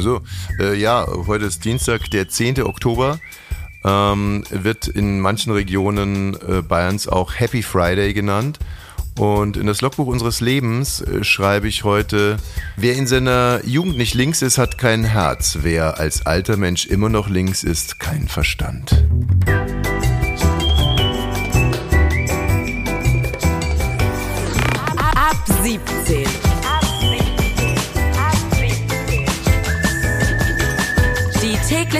Also, äh, ja, heute ist Dienstag, der 10. Oktober. Ähm, wird in manchen Regionen äh, Bayerns auch Happy Friday genannt. Und in das Logbuch unseres Lebens äh, schreibe ich heute, wer in seiner Jugend nicht links ist, hat kein Herz. Wer als alter Mensch immer noch links ist, kein Verstand. Ab 17.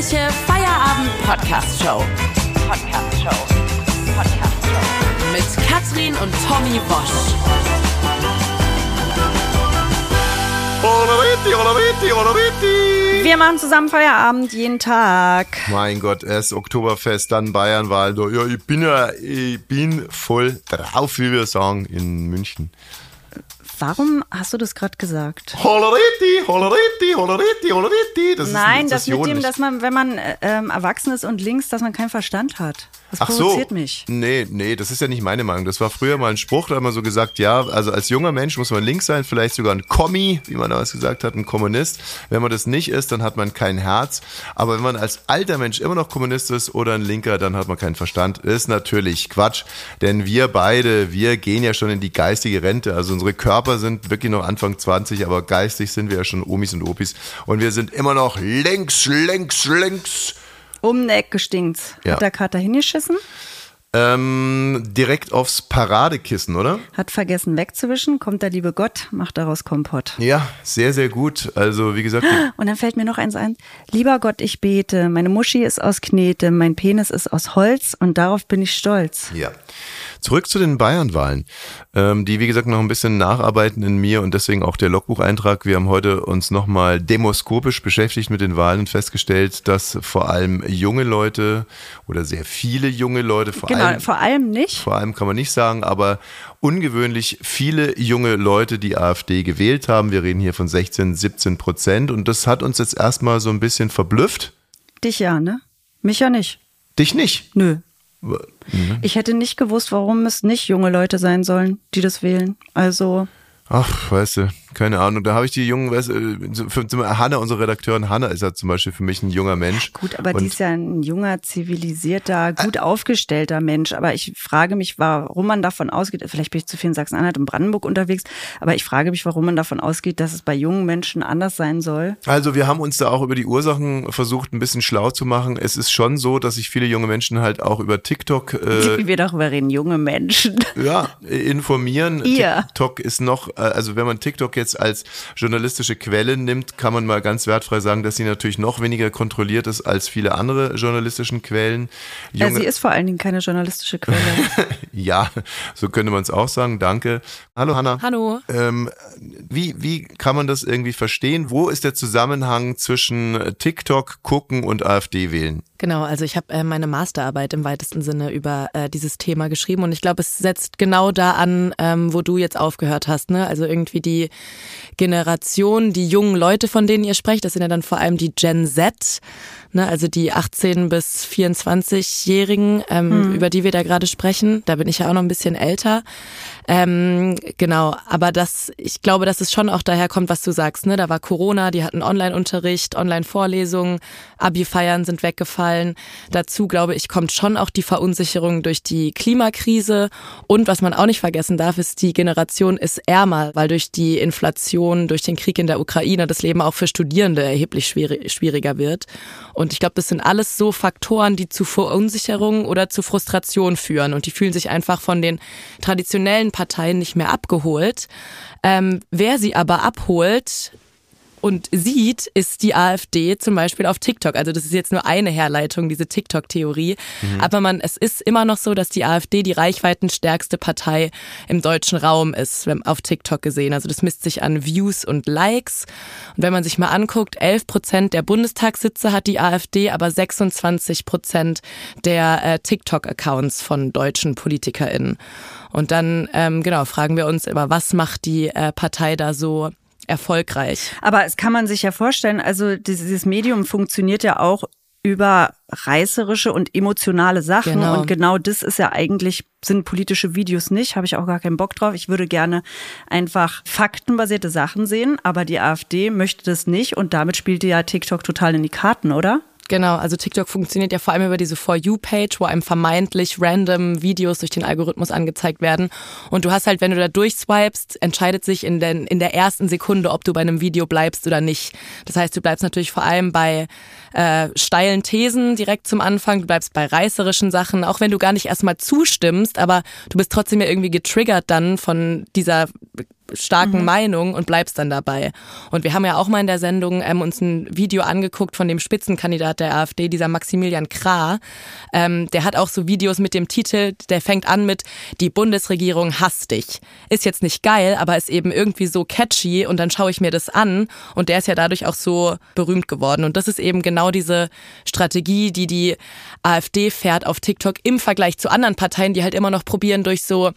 Die tägliche Feierabend-Podcast-Show. Podcast-Show. Podcast-Show. Mit Katrin und Tommy Wosch. Honoriti, honoriti, honoriti. Wir machen zusammen Feierabend jeden Tag. Mein Gott, erst Oktoberfest, dann Bayernwahl. Ja, ich bin ja, ich bin voll drauf, wie wir sagen, in München. Warum hast du das gerade gesagt? Honoriti, honoriti, honoriti, honoriti. Das Nein, ist, das mit dem, dass man, wenn man äh, ähm, erwachsen ist und links, dass man keinen Verstand hat. Das Ach so. provoziert mich. Nee, nee, das ist ja nicht meine Meinung. Das war früher mal ein Spruch, da hat man so gesagt, ja, also als junger Mensch muss man links sein, vielleicht sogar ein Kommi, wie man damals gesagt hat, ein Kommunist. Wenn man das nicht ist, dann hat man kein Herz. Aber wenn man als alter Mensch immer noch Kommunist ist oder ein Linker, dann hat man keinen Verstand. Ist natürlich Quatsch, denn wir beide, wir gehen ja schon in die geistige Rente. Also unsere Körper sind wirklich noch Anfang 20, aber geistig sind wir ja schon Omis und Opis. Und wir sind immer noch links, links, links. Um eine Ecke stinkt's. Ja. Hat der Kater hingeschissen, Ähm, direkt aufs Paradekissen, oder? hat vergessen wegzuwischen, kommt der liebe Gott, macht daraus Kompott. Ja, sehr, sehr gut. Also, wie gesagt, Und dann fällt mir noch eins ein. Lieber Gott, ich bete. Meine Muschi ist aus Knete, mein Penis ist aus Holz und darauf bin ich stolz. ja. Zurück zu den Bayernwahlen, ähm, die, wie gesagt, noch ein bisschen nacharbeiten in mir und deswegen auch der Logbucheintrag. Wir haben heute uns nochmal demoskopisch beschäftigt mit den Wahlen und festgestellt, dass vor allem junge Leute oder sehr viele junge Leute, vor Genau, allem vor allem nicht. vor allem kann man nicht sagen, aber ungewöhnlich viele junge Leute die AfD gewählt haben. Wir reden hier von 16, 17 Prozent und das hat uns jetzt erstmal so ein bisschen verblüfft. Dich ja, ne? Mich ja nicht. Dich nicht. Nö. Mhm. Ich hätte nicht gewusst, warum es nicht junge Leute sein sollen, die das wählen. Also, Ach, weißt du, keine Ahnung. Da habe ich die jungen, zum- Hanna, unsere Redakteurin Hanna ist ja zum Beispiel für mich ein junger Mensch. gut, aber und die ist ja ein junger, zivilisierter, gut aufgestellter Mensch. Aber ich frage mich, warum man davon ausgeht, vielleicht bin ich zu viel in Sachsen-Anhalt und Brandenburg unterwegs, aber ich frage mich, warum man davon ausgeht, dass es bei jungen Menschen anders sein soll. Also wir haben uns da auch über die Ursachen versucht, ein bisschen schlau zu machen. Es ist schon so, dass sich viele junge Menschen halt auch über TikTok äh, Wie wir darüber reden, junge Menschen. ja, informieren. Ihr. TikTok ist noch, äh, also wenn man TikTok jetzt als journalistische Quelle nimmt, kann man mal ganz wertfrei sagen, dass sie natürlich noch weniger kontrolliert ist als viele andere journalistischen Quellen. Ja, Junge, sie ist vor allen Dingen keine journalistische Quelle. ja, so könnte man es auch sagen. Danke. Hallo Hanna. Hallo. Ähm, wie, wie kann man das irgendwie verstehen? Wo ist der Zusammenhang zwischen TikTok gucken und AfD wählen? Genau, also ich habe äh, meine Masterarbeit im weitesten Sinne über äh, dieses Thema geschrieben und ich glaube, es setzt genau da an, ähm, wo du jetzt aufgehört hast. Ne? Also irgendwie die Generation, die jungen Leute, von denen ihr sprecht, das sind ja dann vor allem die Gen Z, ne? also die 18 bis 24-Jährigen, ähm, über die wir da gerade sprechen. Da bin ich ja auch noch ein bisschen älter. Ähm, genau, aber das, ich glaube, dass es schon auch daher kommt, was du sagst. Ne? Da war Corona, die hatten Online-Unterricht, Online-Vorlesungen, Abi-Feiern sind weggefallen. Dazu, glaube ich, kommt schon auch die Verunsicherung durch die Klimakrise. Und was man auch nicht vergessen darf, ist, die Generation ist ärmer, weil durch die Inflation, durch den Krieg in der Ukraine das Leben auch für Studierende erheblich schwierig, schwieriger wird. Und ich glaube, das sind alles so Faktoren, die zu Verunsicherung oder zu Frustration führen. Und die fühlen sich einfach von den traditionellen Parteien nicht mehr abgeholt. Ähm, wer sie aber abholt, und sieht, ist die AfD zum Beispiel auf TikTok. Also das ist jetzt nur eine Herleitung, diese TikTok-Theorie. Aber man, es ist immer noch so, dass die AfD die reichweitenstärkste Partei im deutschen Raum ist, wenn- auf TikTok gesehen. Also das misst sich an Views und Likes. Und wenn man sich mal anguckt, 11 Prozent der Bundestagssitze hat die AfD, aber 26 Prozent der äh, TikTok-Accounts von deutschen PolitikerInnen. Und dann, ähm, genau, fragen wir uns immer, was macht die äh, Partei da so erfolgreich? Aber es kann man sich ja vorstellen, also dieses Medium funktioniert ja auch über reißerische und emotionale Sachen. Genau. Und genau das ist ja eigentlich, sind politische Videos nicht, habe ich auch gar keinen Bock drauf. Ich würde gerne einfach faktenbasierte Sachen sehen, aber die AfD möchte das nicht und damit spielte ja TikTok total in die Karten, oder? Genau, also TikTok funktioniert ja vor allem über diese For You-Page, wo einem vermeintlich random Videos durch den Algorithmus angezeigt werden. Und du hast halt, wenn du da durchswipest, entscheidet sich in, den, in der ersten Sekunde, ob du bei einem Video bleibst oder nicht. Das heißt, du bleibst natürlich vor allem bei äh, steilen Thesen direkt zum Anfang, du bleibst bei reißerischen Sachen, auch wenn du gar nicht erstmal zustimmst, aber du bist trotzdem ja irgendwie getriggert dann von dieser starken mhm. Meinung und bleibst dann dabei. Und wir haben ja auch mal in der Sendung ähm, uns ein Video angeguckt von dem Spitzenkandidat der AfD, dieser Maximilian Krah. Ähm, der hat auch so Videos mit dem Titel, der fängt an mit Die Bundesregierung hasst dich. Ist jetzt nicht geil, aber ist eben irgendwie so catchy und dann schaue ich mir das an und der ist ja dadurch auch so berühmt geworden. Und das ist eben genau diese Strategie, die die AfD fährt auf TikTok im Vergleich zu anderen Parteien, die halt immer noch probieren durch so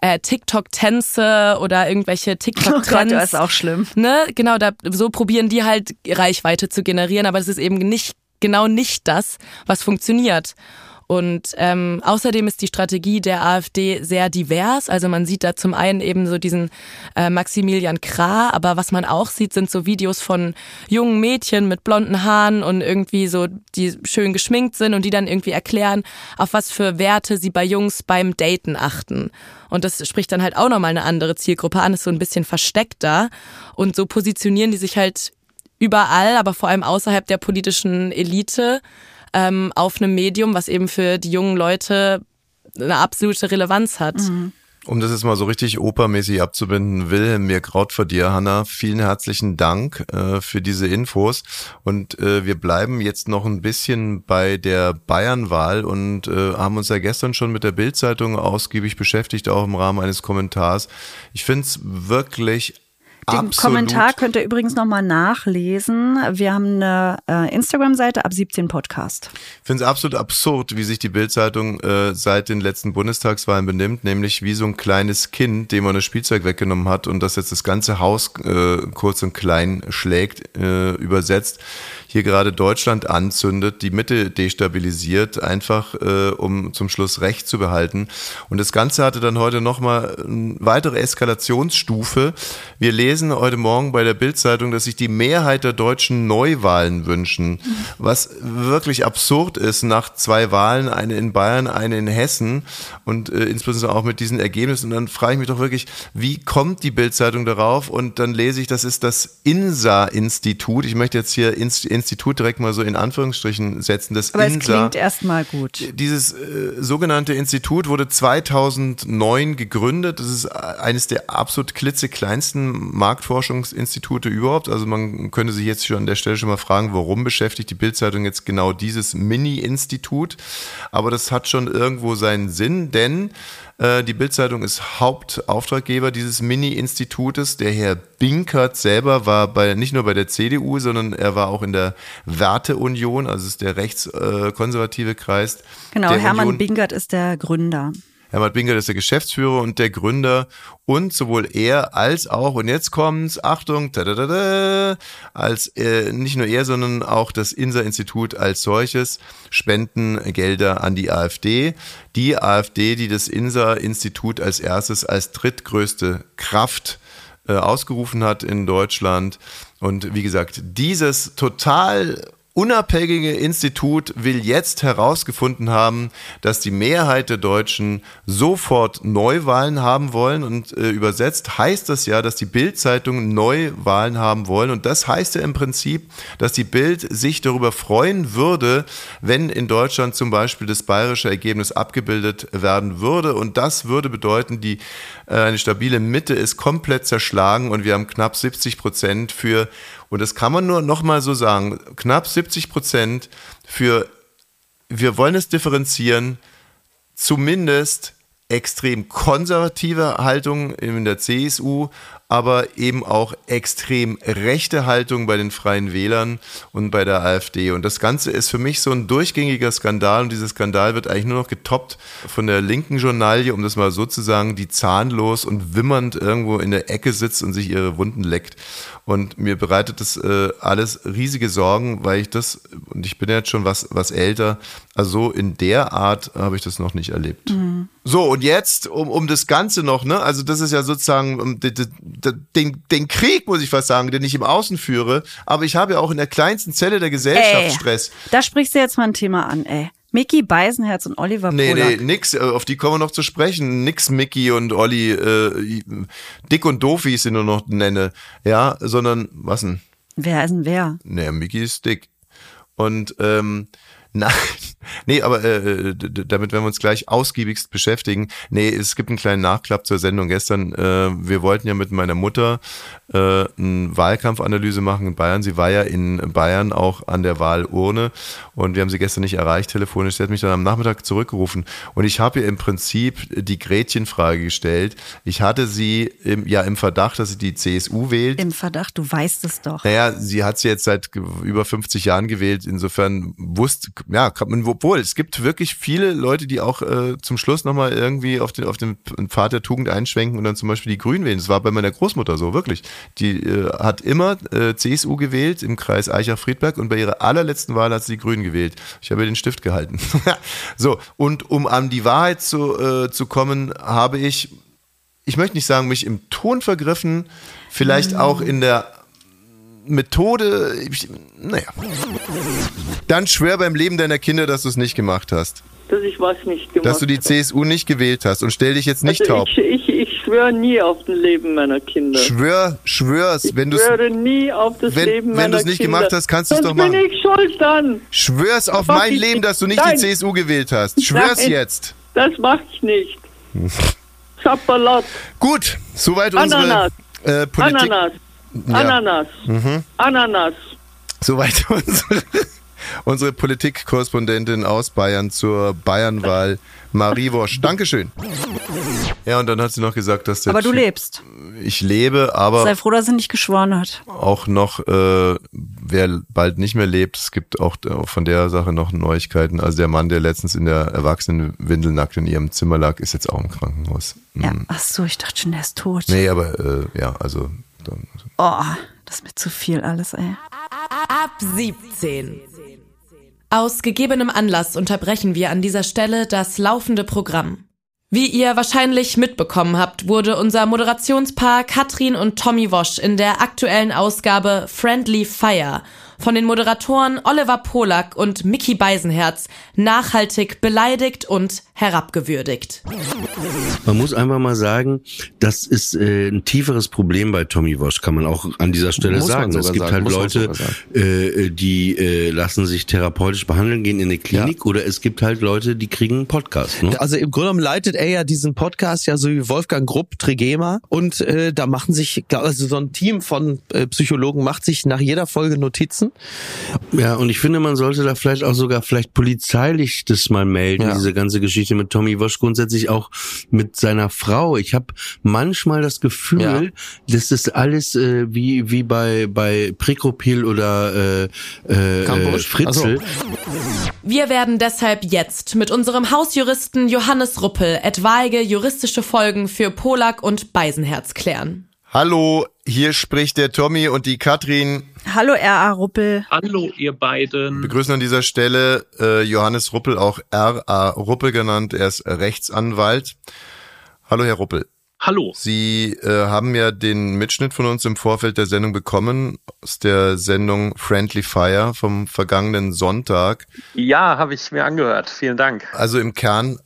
äh, TikTok-Tänze oder irgendwelche TikTok-Trends. Oh Gott, ist auch schlimm. Ne? Genau, da, so probieren die halt Reichweite zu generieren, aber es ist eben nicht genau nicht das, was funktioniert. Und ähm, außerdem ist die Strategie der AfD sehr divers. Also man sieht da zum einen eben so diesen äh, Maximilian Krah, aber was man auch sieht, sind so Videos von jungen Mädchen mit blonden Haaren und irgendwie so, die schön geschminkt sind und die dann irgendwie erklären, auf was für Werte sie bei Jungs beim Daten achten. Und das spricht dann halt auch nochmal eine andere Zielgruppe an, ist so ein bisschen versteckter. Und so positionieren die sich halt überall, aber vor allem außerhalb der politischen Elite ähm, auf einem Medium, was eben für die jungen Leute eine absolute Relevanz hat. Mhm. Um das jetzt mal so richtig opermäßig abzubinden, Wilhelm, mir graut vor dir, Hanna. Vielen herzlichen Dank äh, für diese Infos. Und äh, wir bleiben jetzt noch ein bisschen bei der Bayernwahl und äh, haben uns ja gestern schon mit der Bildzeitung ausgiebig beschäftigt, auch im Rahmen eines Kommentars. Ich finde es wirklich den Absolut. Kommentar könnt ihr übrigens nochmal nachlesen. Wir haben eine äh, Instagram-Seite ab 17 Podcast. Ich finde es absolut absurd, wie sich die Bildzeitung äh, seit den letzten Bundestagswahlen benimmt, nämlich wie so ein kleines Kind, dem man das Spielzeug weggenommen hat und das jetzt das ganze Haus äh, kurz und klein schlägt, äh, übersetzt hier gerade Deutschland anzündet, die Mitte destabilisiert, einfach äh, um zum Schluss Recht zu behalten. Und das Ganze hatte dann heute nochmal eine weitere Eskalationsstufe. Wir lesen heute Morgen bei der Bildzeitung, dass sich die Mehrheit der Deutschen Neuwahlen wünschen, was wirklich absurd ist nach zwei Wahlen, eine in Bayern, eine in Hessen und äh, insbesondere auch mit diesen Ergebnissen. Und dann frage ich mich doch wirklich, wie kommt die Bildzeitung darauf? Und dann lese ich, das ist das INSA-Institut. Ich möchte jetzt hier ins, ins Institut direkt mal so in Anführungsstrichen setzen. Das Aber INSA, es klingt erstmal gut. Dieses äh, sogenannte Institut wurde 2009 gegründet. Das ist eines der absolut klitzekleinsten Marktforschungsinstitute überhaupt. Also man könnte sich jetzt schon an der Stelle schon mal fragen, warum beschäftigt die Bildzeitung jetzt genau dieses Mini-Institut? Aber das hat schon irgendwo seinen Sinn, denn äh, die Bildzeitung ist Hauptauftraggeber dieses Mini-Institutes. Der Herr Binkert selber war bei, nicht nur bei der CDU, sondern er war auch in der Werteunion, also ist der rechtskonservative Kreis. Genau, Hermann Union. Binkert ist der Gründer. Hermann Binkert ist der Geschäftsführer und der Gründer und sowohl er als auch, und jetzt kommt's, Achtung, tadadada, als äh, nicht nur er, sondern auch das INSA-Institut als solches spenden Gelder an die AfD. Die AfD, die das INSA-Institut als erstes als drittgrößte Kraft äh, ausgerufen hat in Deutschland. Und wie gesagt, dieses total unabhängige Institut will jetzt herausgefunden haben, dass die Mehrheit der Deutschen sofort Neuwahlen haben wollen. Und äh, übersetzt heißt das ja, dass die Bild-Zeitung Neuwahlen haben wollen. Und das heißt ja im Prinzip, dass die Bild sich darüber freuen würde, wenn in Deutschland zum Beispiel das bayerische Ergebnis abgebildet werden würde. Und das würde bedeuten, die äh, eine stabile Mitte ist komplett zerschlagen und wir haben knapp 70 Prozent für und das kann man nur nochmal so sagen, knapp 70 Prozent für, wir wollen es differenzieren, zumindest extrem konservative Haltung in der CSU, aber eben auch extrem rechte Haltung bei den Freien Wählern und bei der AfD. Und das Ganze ist für mich so ein durchgängiger Skandal und dieser Skandal wird eigentlich nur noch getoppt von der linken Journalie, um das mal so zu sagen, die zahnlos und wimmernd irgendwo in der Ecke sitzt und sich ihre Wunden leckt. Und mir bereitet das äh, alles riesige Sorgen, weil ich das, und ich bin jetzt schon was, was älter, also so in der Art habe ich das noch nicht erlebt. Mhm. So, und jetzt, um, um das Ganze noch, ne, also das ist ja sozusagen den, den Krieg, muss ich fast sagen, den ich im Außen führe, aber ich habe ja auch in der kleinsten Zelle der Gesellschaft ey, Stress. Da sprichst du jetzt mal ein Thema an, ey. Mickey Beisenherz und Oliver nee, Polak. Nee, nix, äh, auf die kommen wir noch zu sprechen. Nix Mickey und Olli, äh, dick und doof, wie ich sie nur noch nenne. Ja, sondern, was denn? Wer ist denn wer? Naja, Mickey ist dick. Und, ähm, Nein, nee, aber äh, damit werden wir uns gleich ausgiebigst beschäftigen. Nee, es gibt einen kleinen Nachklapp zur Sendung gestern. Äh, wir wollten ja mit meiner Mutter äh, eine Wahlkampfanalyse machen in Bayern. Sie war ja in Bayern auch an der Wahlurne und wir haben sie gestern nicht erreicht telefonisch. Sie hat mich dann am Nachmittag zurückgerufen und ich habe ihr im Prinzip die Gretchenfrage gestellt. Ich hatte sie im, ja im Verdacht, dass sie die CSU wählt. Im Verdacht, du weißt es doch. Naja, sie hat sie jetzt seit über 50 Jahren gewählt. Insofern wusste, ja, man, obwohl es gibt wirklich viele Leute, die auch äh, zum Schluss nochmal irgendwie auf den, auf den Pfad der Tugend einschwenken und dann zum Beispiel die Grünen wählen. Das war bei meiner Großmutter so, wirklich. Die äh, hat immer äh, CSU gewählt im Kreis Eichach-Friedberg und bei ihrer allerletzten Wahl hat sie die Grünen gewählt. Ich habe ihr den Stift gehalten. so, und um an die Wahrheit zu, äh, zu kommen, habe ich, ich möchte nicht sagen, mich im Ton vergriffen, vielleicht mhm. auch in der Methode, ich, naja. Dann schwör beim Leben deiner Kinder, dass du es nicht gemacht hast. Dass ich was nicht gemacht Dass du die CSU nicht gewählt hast und stell dich jetzt nicht also taub. Ich, ich, ich schwöre nie auf das Leben meiner Kinder. Schwör, schwör's. wenn du Ich schwöre nie auf das wenn, Leben meiner Kinder. Wenn du es nicht gemacht hast, kannst du es doch machen. bin ich schuld dann. Schwör's auf mein Leben, dass du nicht Nein. die CSU gewählt hast. Schwör's Nein, jetzt. Das mach ich nicht. Schapperlot. Gut, soweit unsere Ananas. Äh, Politik. Ananas. Ja. Ananas. Mhm. Ananas. Soweit unsere, unsere Politikkorrespondentin aus Bayern zur Bayernwahl, Marie Wosch. Dankeschön. Ja, und dann hat sie noch gesagt, dass der Aber du lebst. Ich lebe, aber. Sei froh, dass sie nicht geschworen hat. Auch noch, äh, wer bald nicht mehr lebt, es gibt auch von der Sache noch Neuigkeiten. Also der Mann, der letztens in der Erwachsenenwindel nackt in ihrem Zimmer lag, ist jetzt auch im Krankenhaus. Ja, hm. ach so, ich dachte schon, der ist tot. Nee, aber äh, ja, also dann. Oh, das ist mir zu viel alles, ey. Ab 17. Aus gegebenem Anlass unterbrechen wir an dieser Stelle das laufende Programm. Wie ihr wahrscheinlich mitbekommen habt, wurde unser Moderationspaar Katrin und Tommy Wosch in der aktuellen Ausgabe Friendly Fire von den Moderatoren Oliver Polak und Mickey Beisenherz nachhaltig beleidigt und herabgewürdigt. Man muss einfach mal sagen, das ist äh, ein tieferes Problem bei Tommy Walsh, kann man auch an dieser Stelle muss sagen. Es gibt sagen, halt Leute, äh, die äh, lassen sich therapeutisch behandeln, gehen in eine Klinik ja. oder es gibt halt Leute, die kriegen einen Podcast. Ne? Also im Grunde genommen leitet er ja diesen Podcast ja so wie Wolfgang Grupp, Trigema und äh, da machen sich, also so ein Team von äh, Psychologen macht sich nach jeder Folge Notizen ja, und ich finde, man sollte da vielleicht auch sogar vielleicht polizeilich das mal melden, ja. diese ganze Geschichte mit Tommy Wosch, grundsätzlich auch mit seiner Frau. Ich habe manchmal das Gefühl, ja. dass das alles äh, wie wie bei bei Prekopil oder äh, äh, Fritzel. Also. Wir werden deshalb jetzt mit unserem Hausjuristen Johannes Ruppel etwaige juristische Folgen für Polak und Beisenherz klären. Hallo, hier spricht der Tommy und die Katrin. Hallo R.A. Ruppel. Hallo ihr beiden. Wir begrüßen an dieser Stelle äh, Johannes Ruppel, auch R.A. Ruppel genannt. Er ist Rechtsanwalt. Hallo Herr Ruppel. Hallo. Sie äh, haben ja den Mitschnitt von uns im Vorfeld der Sendung bekommen, aus der Sendung Friendly Fire vom vergangenen Sonntag. Ja, habe ich mir angehört. Vielen Dank. Also im Kern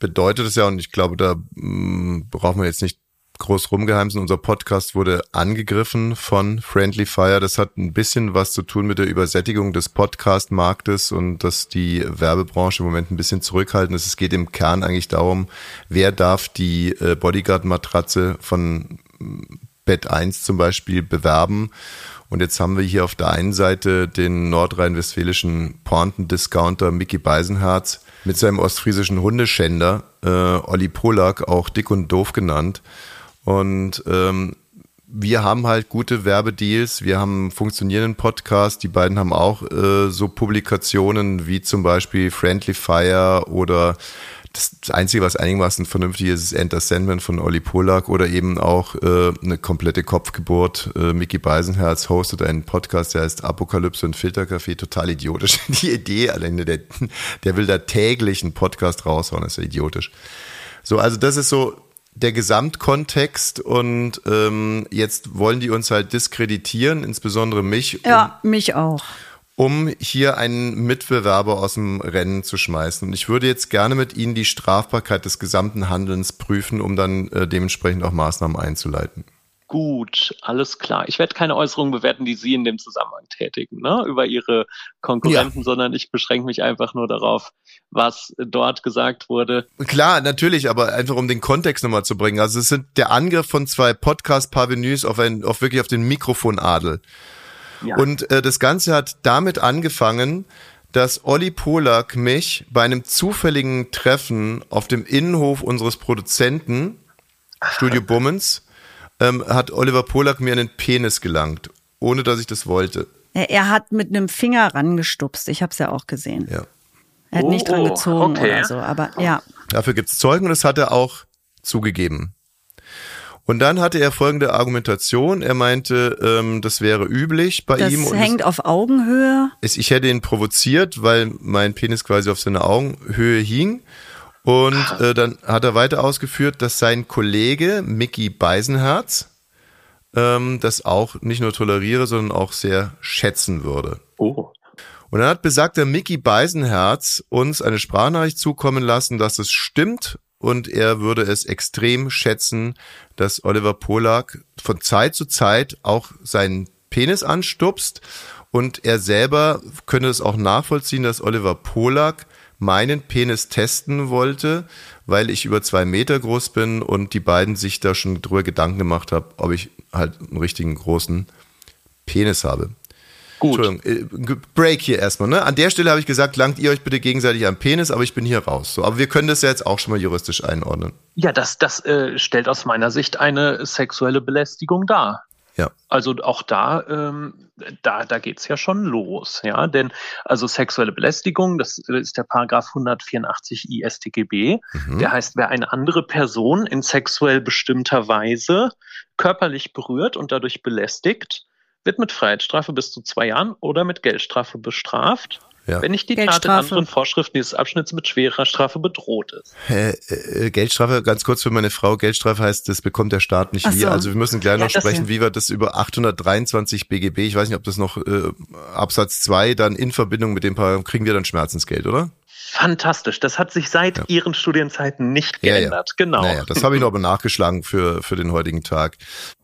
bedeutet es ja, und ich glaube, da mh, mm, braucht man jetzt nicht groß rumgeheimsen. Unser Podcast wurde angegriffen von Friendly Fire. Das hat ein bisschen was zu tun mit der Übersättigung des Podcast-Marktes und dass die Werbebranche im Moment ein bisschen zurückhaltend ist. Es geht im Kern eigentlich darum, wer darf die äh, Bodyguard-Matratze von Bett 1 zum Beispiel bewerben. Und jetzt haben wir hier auf der einen Seite den nordrhein-westfälischen Pointen-Discounter Mickey Beisenherz mit seinem ostfriesischen Hundeschänder, äh, Olli Polak, auch dick und doof genannt. Und ähm, wir haben halt gute Werbedeals, wir haben einen funktionierenden Podcast, die beiden haben auch äh, so Publikationen wie zum Beispiel Friendly Fire oder das Einzige, was einigermaßen vernünftig ist, ist Enter Sandman von Olli Polak oder eben auch äh, eine komplette Kopfgeburt. Äh, Mickey Beisenherz hostet einen Podcast, der heißt Apokalypse und Filterkaffee. Total idiotisch. Die Idee alleine, der, der will da täglich einen Podcast raushauen, ist ja idiotisch. So, also das ist so der Gesamtkontext und ähm, jetzt wollen die uns halt diskreditieren, insbesondere mich. Ja, mich auch um hier einen Mitbewerber aus dem Rennen zu schmeißen. Und ich würde jetzt gerne mit Ihnen die Strafbarkeit des gesamten Handelns prüfen, um dann äh, dementsprechend auch Maßnahmen einzuleiten. Gut, alles klar. Ich werde keine Äußerungen bewerten, die Sie in dem Zusammenhang tätigen, ne, über Ihre Konkurrenten, ja. sondern ich beschränke mich einfach nur darauf, was dort gesagt wurde. Klar, natürlich, aber einfach um den Kontext nochmal zu bringen. Also es sind der Angriff von zwei Podcast-Parvenus auf ein, auf wirklich auf den Mikrofonadel. Und äh, das Ganze hat damit angefangen, dass Olli Polak mich bei einem zufälligen Treffen auf dem Innenhof unseres Produzenten, Studio Bummens, ähm, hat Oliver Polak mir einen Penis gelangt, ohne dass ich das wollte. Er, hat mit einem Finger rangestupst, ich habe es ja auch gesehen. Ja. Er hat oh, nicht dran oh, gezogen okay. oder so, aber ja. Dafür gibt's Zeugen und das hat er auch zugegeben. Und dann hatte er folgende Argumentation. Er meinte, ähm, das wäre üblich bei das ihm. Das hängt auf Augenhöhe. Es, ich hätte ihn provoziert, weil mein Penis quasi auf seiner Augenhöhe hing. Und äh, dann hat er weiter ausgeführt, dass sein Kollege Mickey Beisenherz ähm, das auch nicht nur toleriere, sondern auch sehr schätzen würde. Oh. Und dann hat besagter Mickey Beisenherz uns eine Sprachnachricht zukommen lassen, dass es stimmt und er würde es extrem schätzen, dass Oliver Polak von Zeit zu Zeit auch seinen Penis anstupst und er selber könne es auch nachvollziehen, dass Oliver Polak meinen Penis testen wollte, weil ich über zwei Meter groß bin und die beiden sich da schon drüber Gedanken gemacht haben, ob ich halt einen richtigen großen Penis habe. Gut. Entschuldigung, äh, Break hier erstmal. Ne? An der Stelle habe ich gesagt, langt ihr euch bitte gegenseitig am Penis, aber ich bin hier raus. So, aber wir können das ja jetzt auch schon mal juristisch einordnen. Ja, das, das äh, stellt aus meiner Sicht eine sexuelle Belästigung dar. Ja. Also auch da, ähm, da, da geht's ja schon los, ja. Denn also sexuelle Belästigung, das ist der Paragraph 184 IStGB, mhm. der heißt, wer eine andere Person in sexuell bestimmter Weise körperlich berührt und dadurch belästigt, wird mit Freiheitsstrafe bis zu zwei Jahren oder mit Geldstrafe bestraft. Ja. Wenn nicht die Tat in anderen Vorschriften dieses Abschnitts mit schwerer Strafe bedroht ist. Äh, äh, Geldstrafe, ganz kurz für meine Frau, Geldstrafe heißt, das bekommt der Staat nicht so. Also wir müssen gleich ja, noch sprechen, wie wir das über 823 BGB, ich weiß nicht, ob das noch äh, Absatz 2 dann in Verbindung mit dem Paragraph, kriegen wir dann Schmerzensgeld, oder? Fantastisch. Das hat sich seit ja. Ihren Studienzeiten nicht geändert. Ja, ja. Genau. Naja, das habe ich noch aber nachgeschlagen für, für den heutigen Tag.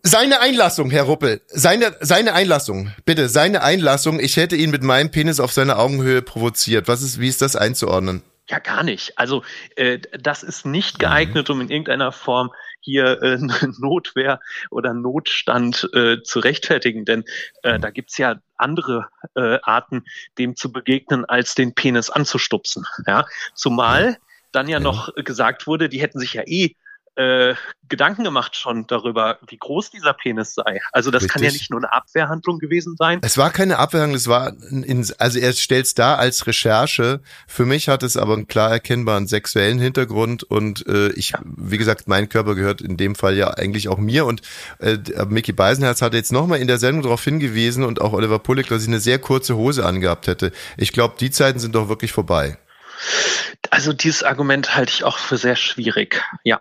Seine Einlassung, Herr Ruppel. Seine, seine Einlassung. Bitte, seine Einlassung. Ich hätte ihn mit meinem Penis auf seine Augenhöhe provoziert. Was ist, wie ist das einzuordnen? Ja, gar nicht. Also äh, das ist nicht geeignet, um in irgendeiner Form hier äh, Notwehr oder Notstand äh, zu rechtfertigen. Denn äh, da gibt's ja andere äh, Arten, dem zu begegnen, als den Penis anzustupsen. Ja? Zumal dann ja noch gesagt wurde, die hätten sich ja eh äh, Gedanken gemacht schon darüber, wie groß dieser Penis sei. Also das Richtig. kann ja nicht nur eine Abwehrhandlung gewesen sein. Es war keine Abwehrhandlung, es war, in, also er stellt es da als Recherche. Für mich hat es aber einen klar erkennbaren sexuellen Hintergrund und äh, ich, ja. wie gesagt, mein Körper gehört in dem Fall ja eigentlich auch mir und äh, Mickey Beisenherz hat jetzt nochmal in der Sendung darauf hingewiesen und auch Oliver Pullick, dass ich eine sehr kurze Hose angehabt hätte. Ich glaube, die Zeiten sind doch wirklich vorbei. Also dieses Argument halte ich auch für sehr schwierig. Ja,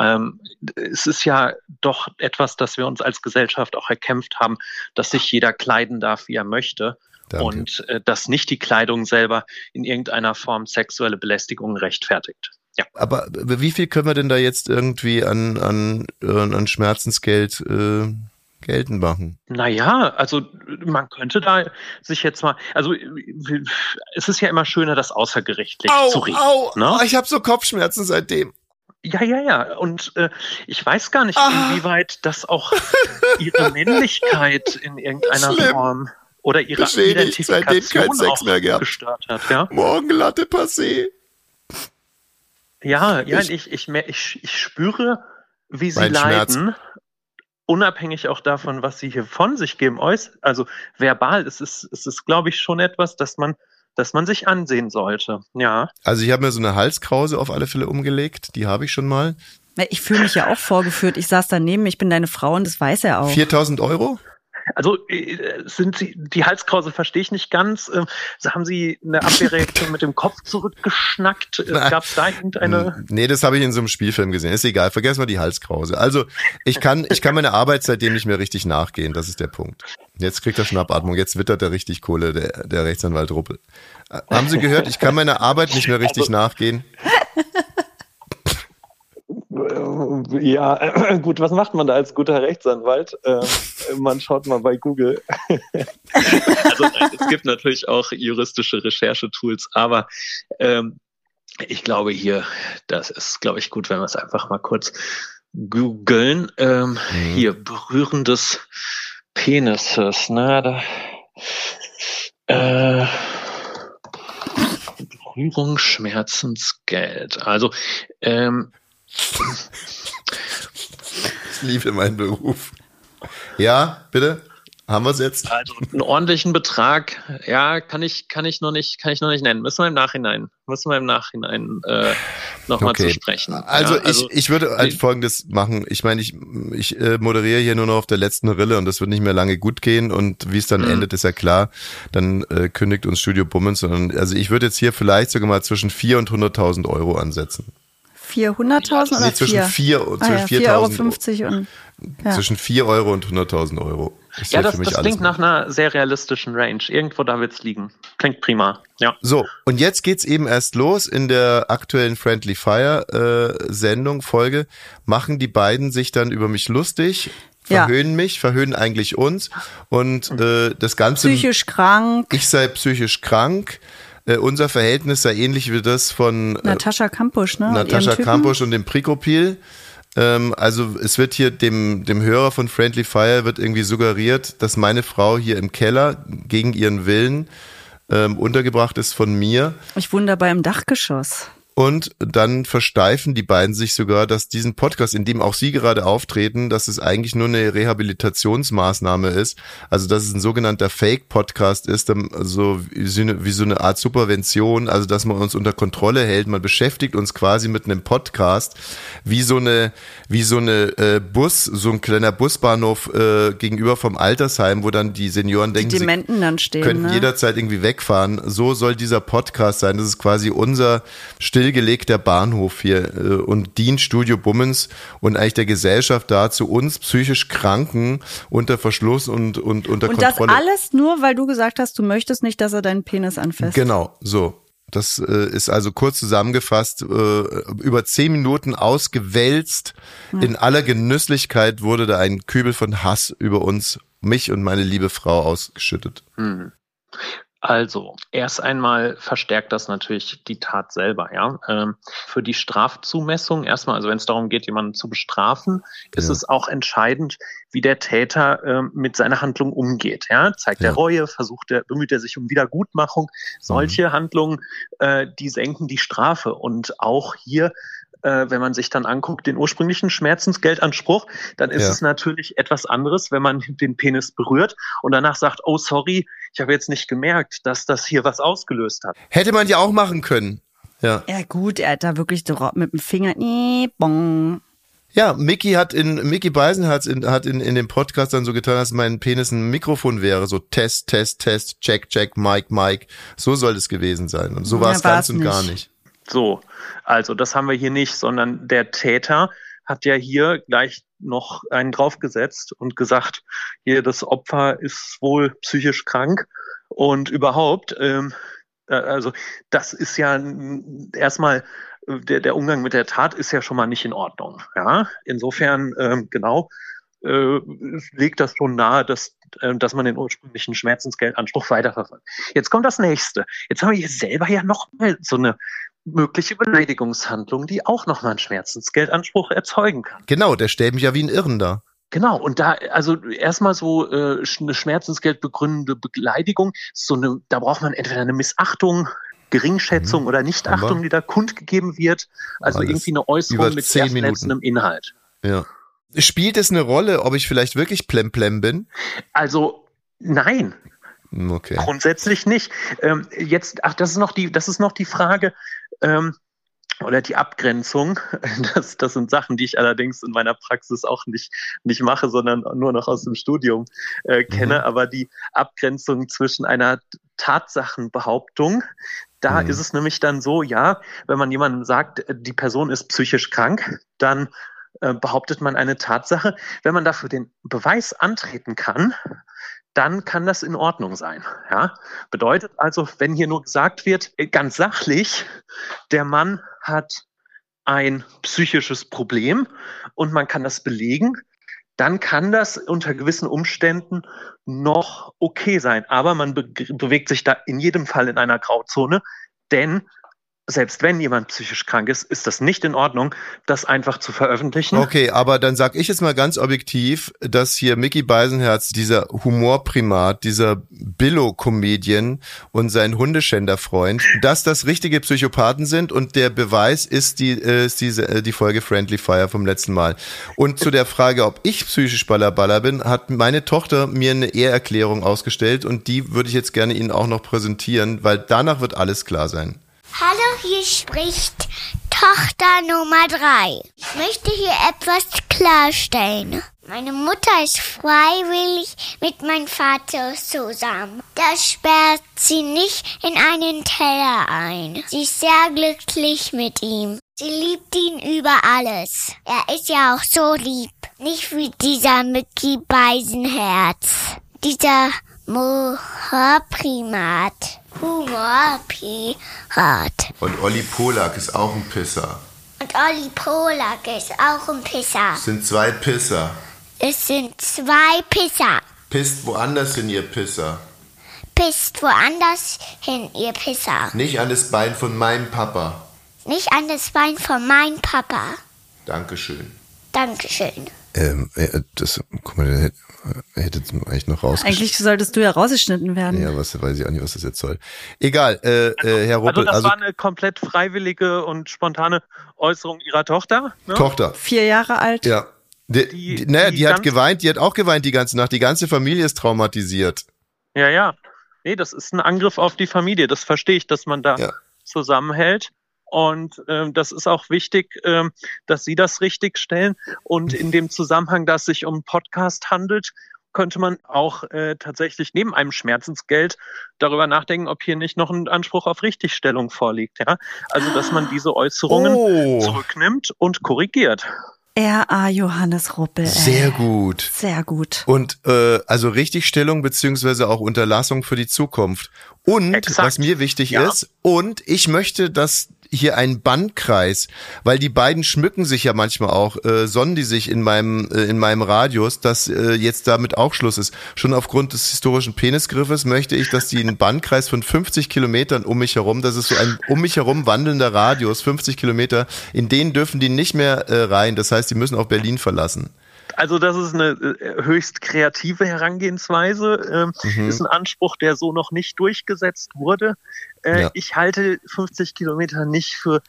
ähm, es ist ja doch etwas, das wir uns als Gesellschaft auch erkämpft haben, dass sich jeder kleiden darf, wie er möchte. Danke. Und äh, dass nicht die Kleidung selber in irgendeiner Form sexuelle Belästigung rechtfertigt. Ja. Aber wie viel können wir denn da jetzt irgendwie an, an, an Schmerzensgeld äh, geltend machen? Naja, also man könnte da sich jetzt mal, also es ist ja immer schöner, das außergerichtlich au, zu reden. Au, ne? Ich habe so Kopfschmerzen seitdem. Ja, ja, ja. Und äh, ich weiß gar nicht, ah. inwieweit das auch ihre Männlichkeit in irgendeiner Schlimm. Form oder ihre Beschädigt, Identifikation auch gestört hat. Ja? Morgenlatte passé. Ja, ja, ich, ich, ich, ich, ich spüre, wie sie leiden. Schmerz. unabhängig auch davon, was sie hier von sich geben, also verbal, es ist, es ist, glaube ich, schon etwas, dass man, dass man sich ansehen sollte. Ja. Also ich habe mir so eine Halskrause auf alle Fälle umgelegt, die habe ich schon mal. Ich fühle mich ja auch vorgeführt. Ich saß daneben, ich bin deine Frau und das weiß er auch. 4000 Euro? Also äh, sind Sie, die Halskrause verstehe ich nicht ganz. Ähm, haben Sie eine Abwehrreaktion mit dem Kopf zurückgeschnackt? Gab es da irgendeine? Nee, das habe ich in so einem Spielfilm gesehen. Ist egal, vergessen wir die Halskrause. Also ich kann, ich kann meine Arbeit seitdem nicht mehr richtig nachgehen. Das ist der Punkt. Jetzt kriegt er Schnappatmung. Jetzt wittert er richtig Kohle, der, der Rechtsanwalt Ruppel. Äh, Haben Sie gehört? Ich kann meiner Arbeit nicht mehr richtig nachgehen. Ja, äh, gut, was macht man da als guter Rechtsanwalt? Ähm, man schaut mal bei Google. also es gibt natürlich auch juristische Recherchetools, aber ähm, ich glaube hier, das ist, glaube ich, gut, wenn wir es einfach mal kurz googeln. Ähm, Mhm. Hier, Berühren des Penises, ne? Da, äh, Berührung, Schmerzensgeld. Also, ähm, Ich liebe meinen Beruf. Ja, bitte? Haben wir es jetzt? Also einen ordentlichen Betrag, ja, kann ich, kann ich noch nicht, kann ich noch nicht nennen. Müssen wir im Nachhinein, müssen wir im Nachhinein äh, nochmal Okay. zu sprechen. Also, ja, ich, ich würde halt die- Folgendes machen. Ich meine, ich, ich äh, moderiere hier nur noch auf der letzten Rille und das wird nicht mehr lange gut gehen und wie es dann Mhm. endet, ist ja klar. Dann äh, kündigt uns Studio Bummens, sondern also ich würde jetzt hier vielleicht sogar mal zwischen 4 und 100.000 Euro ansetzen. 400.000 oder Nee, zwischen 4? 4 und Ah, zwischen ja, 4.000 4,50 Euro und ja. zwischen 4 Euro und 100.000 Euro. Ist ja, das, für mich das klingt nach einer sehr realistischen Range. Irgendwo da wird's liegen. Klingt prima. Ja. So, und jetzt geht's eben erst los in der aktuellen Friendly Fire äh, Sendung, Folge, machen die beiden sich dann über mich lustig, Ja. verhöhnen mich, verhöhnen eigentlich uns und äh, das Ganze, Psychisch krank. ich sei psychisch krank, äh, unser Verhältnis sei ähnlich wie das von äh, Natascha Kampusch, ne? Natascha. Kampusch und dem Prikopil. Ähm, also es wird hier dem, dem Hörer von Friendly Fire wird irgendwie suggeriert, dass meine Frau hier im Keller gegen ihren Willen ähm, untergebracht ist von mir. Ich wohne dabei im Dachgeschoss. Und dann versteifen die beiden sich sogar, dass diesen Podcast, in dem auch sie gerade auftreten, dass es eigentlich nur eine Rehabilitationsmaßnahme ist. Also dass es ein sogenannter Fake-Podcast ist, dann so wie so, eine, wie so eine Art Supervention, also dass man uns unter Kontrolle hält. Man beschäftigt uns quasi mit einem Podcast, wie so eine, wie so eine äh, Bus, so ein kleiner Busbahnhof äh, gegenüber vom Altersheim, wo dann die Senioren denken, Die sie Dementen dann stehen. könnten ne? jederzeit irgendwie wegfahren. So soll dieser Podcast sein. Das ist quasi unser stillgelegter Bahnhof hier äh, und dient Studio Bummens und eigentlich der Gesellschaft dazu, uns psychisch Kranken unter Verschluss und, und unter Und das Kontrolle. alles nur, weil du gesagt hast, du möchtest nicht, dass er deinen Penis anfasst. Genau, so. Das äh, ist also kurz zusammengefasst, äh, über zehn Minuten ausgewälzt. In aller Genüsslichkeit wurde da ein Kübel von Hass über uns, mich und meine liebe Frau ausgeschüttet. Hm. Also, erst einmal verstärkt das natürlich die Tat selber, ja. Ähm, für die Strafzumessung erstmal, also wenn es darum geht, jemanden zu bestrafen, ist Ja. es auch entscheidend, wie der Täter ähm, mit seiner Handlung umgeht, ja. Zeigt er Ja. Reue, versucht er, bemüht er sich um Wiedergutmachung. Solche Handlungen, äh, die senken die Strafe und auch hier äh, wenn man sich dann anguckt, den ursprünglichen Schmerzensgeldanspruch, dann ist Ja. es natürlich etwas anderes, wenn man den Penis berührt und danach sagt, oh sorry, ich habe jetzt nicht gemerkt, dass das hier was ausgelöst hat. Hätte man ja auch machen können. Ja. Ja gut, er hat da wirklich mit dem Finger, nee, bong. Ja, Mickey hat in, Mickey Beisen hat in, hat in, in dem Podcast dann so getan, als mein Penis ein Mikrofon wäre. So Test, Test, Test, Check, Check, Mike, Mike. So soll es gewesen sein. Und so Ja, war es ganz und gar nicht. So, also das haben wir hier nicht, sondern der Täter hat ja hier gleich noch einen draufgesetzt und gesagt, hier das Opfer ist wohl psychisch krank und überhaupt, ähm, äh, also das ist ja erstmal äh, der, der Umgang mit der Tat ist ja schon mal nicht in Ordnung. Ja, insofern ähm, genau äh, legt das schon nahe, dass äh, dass man den ursprünglichen Schmerzensgeldanspruch weiterverfolgt. Jetzt kommt das nächste. Jetzt haben wir hier selber ja noch mal so eine mögliche Beleidigungshandlung, die auch nochmal einen Schmerzensgeldanspruch erzeugen kann. Genau, der stellt mich ja wie ein Irren da. Genau, und da, also erstmal so äh, eine schmerzensgeldbegründende Beleidigung, so eine, da braucht man entweder eine Missachtung, Geringschätzung Mhm. oder Nichtachtung, die da kundgegeben wird. Also irgendwie eine Äußerung mit sehr verletzendem Inhalt. Ja. Spielt es eine Rolle, ob ich vielleicht wirklich plemplem bin? Also nein, Hm, Okay. Grundsätzlich nicht. Ähm, jetzt, ach, das ist noch die, das ist noch die Frage ähm, oder die Abgrenzung. Das, das sind Sachen, die ich allerdings in meiner Praxis auch nicht nicht mache, sondern nur noch aus dem Studium äh, kenne. Aber die Abgrenzung zwischen einer Tatsachenbehauptung, da Mhm. ist es nämlich dann so, ja, wenn man jemandem sagt, die Person ist psychisch krank, dann äh, behauptet man eine Tatsache. Wenn man dafür den Beweis antreten kann, dann kann das in Ordnung sein. Ja? Bedeutet also, wenn hier nur gesagt wird, äh, ganz sachlich, der Mann hat ein psychisches Problem und man kann das belegen, dann kann das unter gewissen Umständen noch okay sein. Aber man be bewegt sich da in jedem Fall in einer Grauzone, denn selbst wenn jemand psychisch krank ist, ist das nicht in Ordnung, das einfach zu veröffentlichen. Okay, aber dann sag ich jetzt mal ganz objektiv, dass hier Mickey Beisenherz, dieser Humorprimat, dieser Billo-Comedian und sein Hundeschänderfreund, dass das richtige Psychopathen sind und der Beweis ist die, äh, ist diese, äh, die Folge Friendly Fire vom letzten Mal. Und zu der Frage, ob ich psychisch Ballerballer bin, hat meine Tochter mir eine Ehrerklärung ausgestellt und die würde ich jetzt gerne Ihnen auch noch präsentieren, weil danach wird alles klar sein. Hallo, hier spricht Tochter Nummer drei. Ich möchte hier etwas klarstellen. Meine Mutter ist freiwillig mit meinem Vater zusammen. Das sperrt sie nicht in einen Teller ein. Sie ist sehr glücklich mit ihm. Sie liebt ihn über alles. Er ist ja auch so lieb. Nicht wie dieser Mickey Beisenherz. Dieser Humorprimat. Humorpirat. Und Olli Polak ist auch ein Pisser. Und Olli Polak ist auch ein Pisser. Es sind zwei Pisser. Es sind zwei Pisser. Pisst woanders hin, ihr Pisser. Pisst woanders hin, ihr Pisser. Nicht an das Bein von meinem Papa. Nicht an das Bein von meinem Papa. Dankeschön. Dankeschön. Ähm, äh, das, guck mal, der hätte, er eigentlich noch rausgeschnitten. Eigentlich solltest du ja rausgeschnitten werden. Ja, was weiß ich auch nicht, was das jetzt soll. Egal, äh, äh, Herr Also Ruppel, das also, war eine komplett freiwillige und spontane Äußerung ihrer Tochter. Ne? Tochter. Vier Jahre alt. Ja. Die, Die- die, naja, die die hat geweint, die hat auch geweint die ganze Nacht. Die ganze Familie ist traumatisiert. Ja, ja. Nee, das ist ein Angriff auf die Familie. Das verstehe ich, dass man da Ja. zusammenhält. Und ähm, das ist auch wichtig, ähm, dass Sie das richtig stellen. Und in dem Zusammenhang, dass es sich um einen Podcast handelt, könnte man auch äh, tatsächlich neben einem Schmerzensgeld darüber nachdenken, ob hier nicht noch ein Anspruch auf Richtigstellung vorliegt. Ja? Also, dass man diese Äußerungen Oh, zurücknimmt und korrigiert. R.A. Johannes Ruppel. ey. sehr gut. Sehr gut. Und äh, also Richtigstellung beziehungsweise auch Unterlassung für die Zukunft. Und Exakt. was mir wichtig Ja. ist, und ich möchte, dass hier ein Bandkreis, weil die beiden schmücken sich ja manchmal auch, äh, sonnen die sich in meinem äh, in meinem Radius, dass äh, jetzt damit auch Schluss ist. Schon aufgrund des historischen Penisgriffes möchte ich, dass die einen Bandkreis von 50 Kilometern um mich herum, das ist so ein um mich herum wandelnder Radius, 50 Kilometer, in den dürfen die nicht mehr äh, rein. Das heißt, die müssen auch Berlin verlassen. Also das ist eine äh, höchst kreative Herangehensweise. Ähm, Ist ein Anspruch, der so noch nicht durchgesetzt wurde. Äh, Ja. Ich halte 50 Kilometer nicht für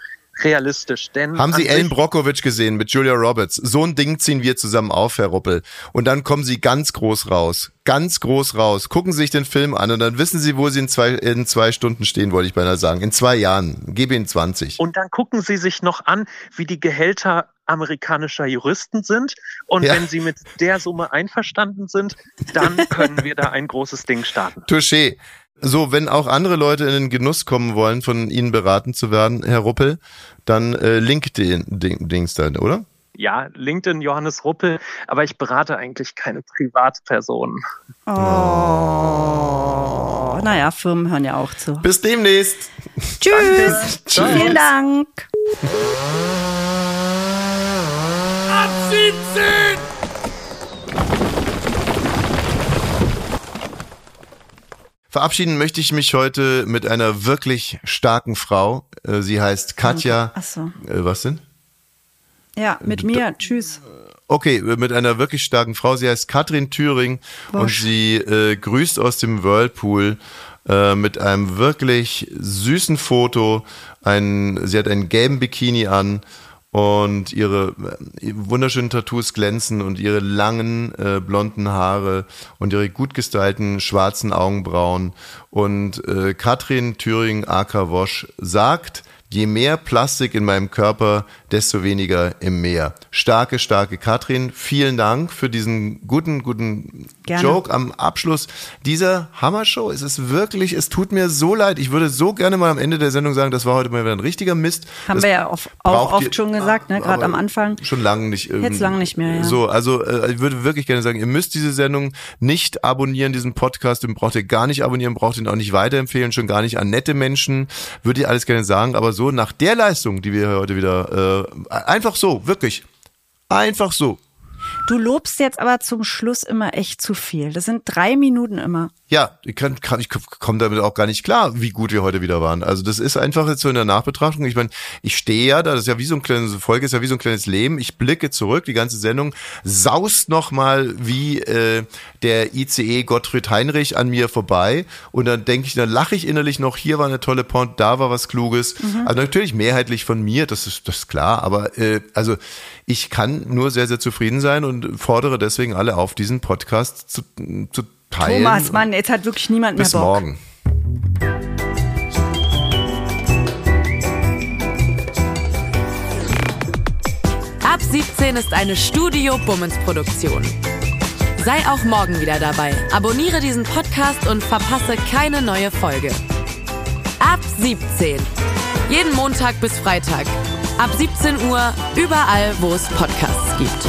realistisch. Denn Haben Sie Ellen Brockovich gesehen mit Julia Roberts? So ein Ding ziehen wir zusammen auf, Herr Ruppel. Und dann kommen Sie ganz groß raus. Ganz groß raus. Gucken Sie sich den Film an und dann wissen Sie, wo Sie in zwei, in zwei Stunden stehen, wollte ich beinahe sagen. In zwei Jahren. Gebe Ihnen 20. Und dann gucken Sie sich noch an, wie die Gehälter amerikanischer Juristen sind. Und Ja. wenn Sie mit der Summe einverstanden sind, dann können wir da ein großes Ding starten. Touché. So, wenn auch andere Leute in den Genuss kommen wollen, von Ihnen beraten zu werden, Herr Ruppel, dann äh, LinkedIn Ding, Dings dann, oder? Ja, LinkedIn Johannes Ruppel, aber ich berate eigentlich keine Privatpersonen. Oh. Naja, Firmen hören ja auch zu. Bis demnächst. Tschüss. Tschüss. Vielen Dank. Verabschieden möchte ich mich heute mit einer wirklich starken Frau. Äh, Sie heißt Katja. Ach so. Äh, was denn? Ja, mit mir. Tschüss. Okay, äh, mit einer wirklich starken Frau. Sie heißt Katrin Thüring und Bosch. sie äh, grüßt aus dem Whirlpool äh, mit einem wirklich süßen Foto. Ein, sie hat einen gelben Bikini an und ihre äh, wunderschönen Tattoos glänzen und ihre langen äh, blonden Haare und ihre gut gestylten schwarzen Augenbrauen. Und äh, Katrin Thüring Aka Wosch sagt, je mehr Plastik in meinem Körper, desto weniger im Meer. Starke, starke Katrin, vielen Dank für diesen guten, guten Gerne. Joke am Abschluss dieser Hammershow. Es ist wirklich, es tut mir so leid. Ich würde so gerne mal am Ende der Sendung sagen, das war heute mal wieder ein richtiger Mist. Haben das wir ja auch, auch oft ihr- schon gesagt, ne? gerade aber am Anfang. Schon lange nicht. ähm, Jetzt lang nicht mehr, ja. So, also äh, ich würde wirklich gerne sagen, ihr müsst diese Sendung nicht abonnieren, diesen Podcast, den braucht ihr gar nicht abonnieren, braucht ihn auch nicht weiterempfehlen, schon gar nicht an nette Menschen, würde ich alles gerne sagen, aber so nach der Leistung, die wir heute wieder, äh, einfach so, wirklich, einfach so. Du lobst jetzt aber zum Schluss immer echt zu viel. Das sind drei Minuten immer. Ja, ich, kann, kann, ich komme damit auch gar nicht klar, wie gut wir heute wieder waren. Also das ist einfach jetzt so in der Nachbetrachtung. Ich meine, ich stehe ja da, das ist ja wie so ein kleines, Folge ist ja wie so ein kleines Leben. Ich blicke zurück, die ganze Sendung saust nochmal wie äh, der ICE Gottfried Heinrich an mir vorbei. Und dann denke ich, dann lache ich innerlich noch, hier war eine tolle Point, da war was Kluges. Also natürlich mehrheitlich von mir, das ist, das ist klar, aber äh, also ich kann nur sehr, sehr zufrieden sein und fordere deswegen alle auf, diesen Podcast zu, zu teilen. Thomas, Mann, jetzt hat wirklich niemand Bis mehr Bock. morgen. Ab 17 ist eine Studio Bummens Produktion. Sei auch morgen wieder dabei. Abonniere diesen Podcast und verpasse keine neue Folge. Ab 17. Jeden Montag bis Freitag. Ab 17 Uhr überall, wo es Podcasts gibt.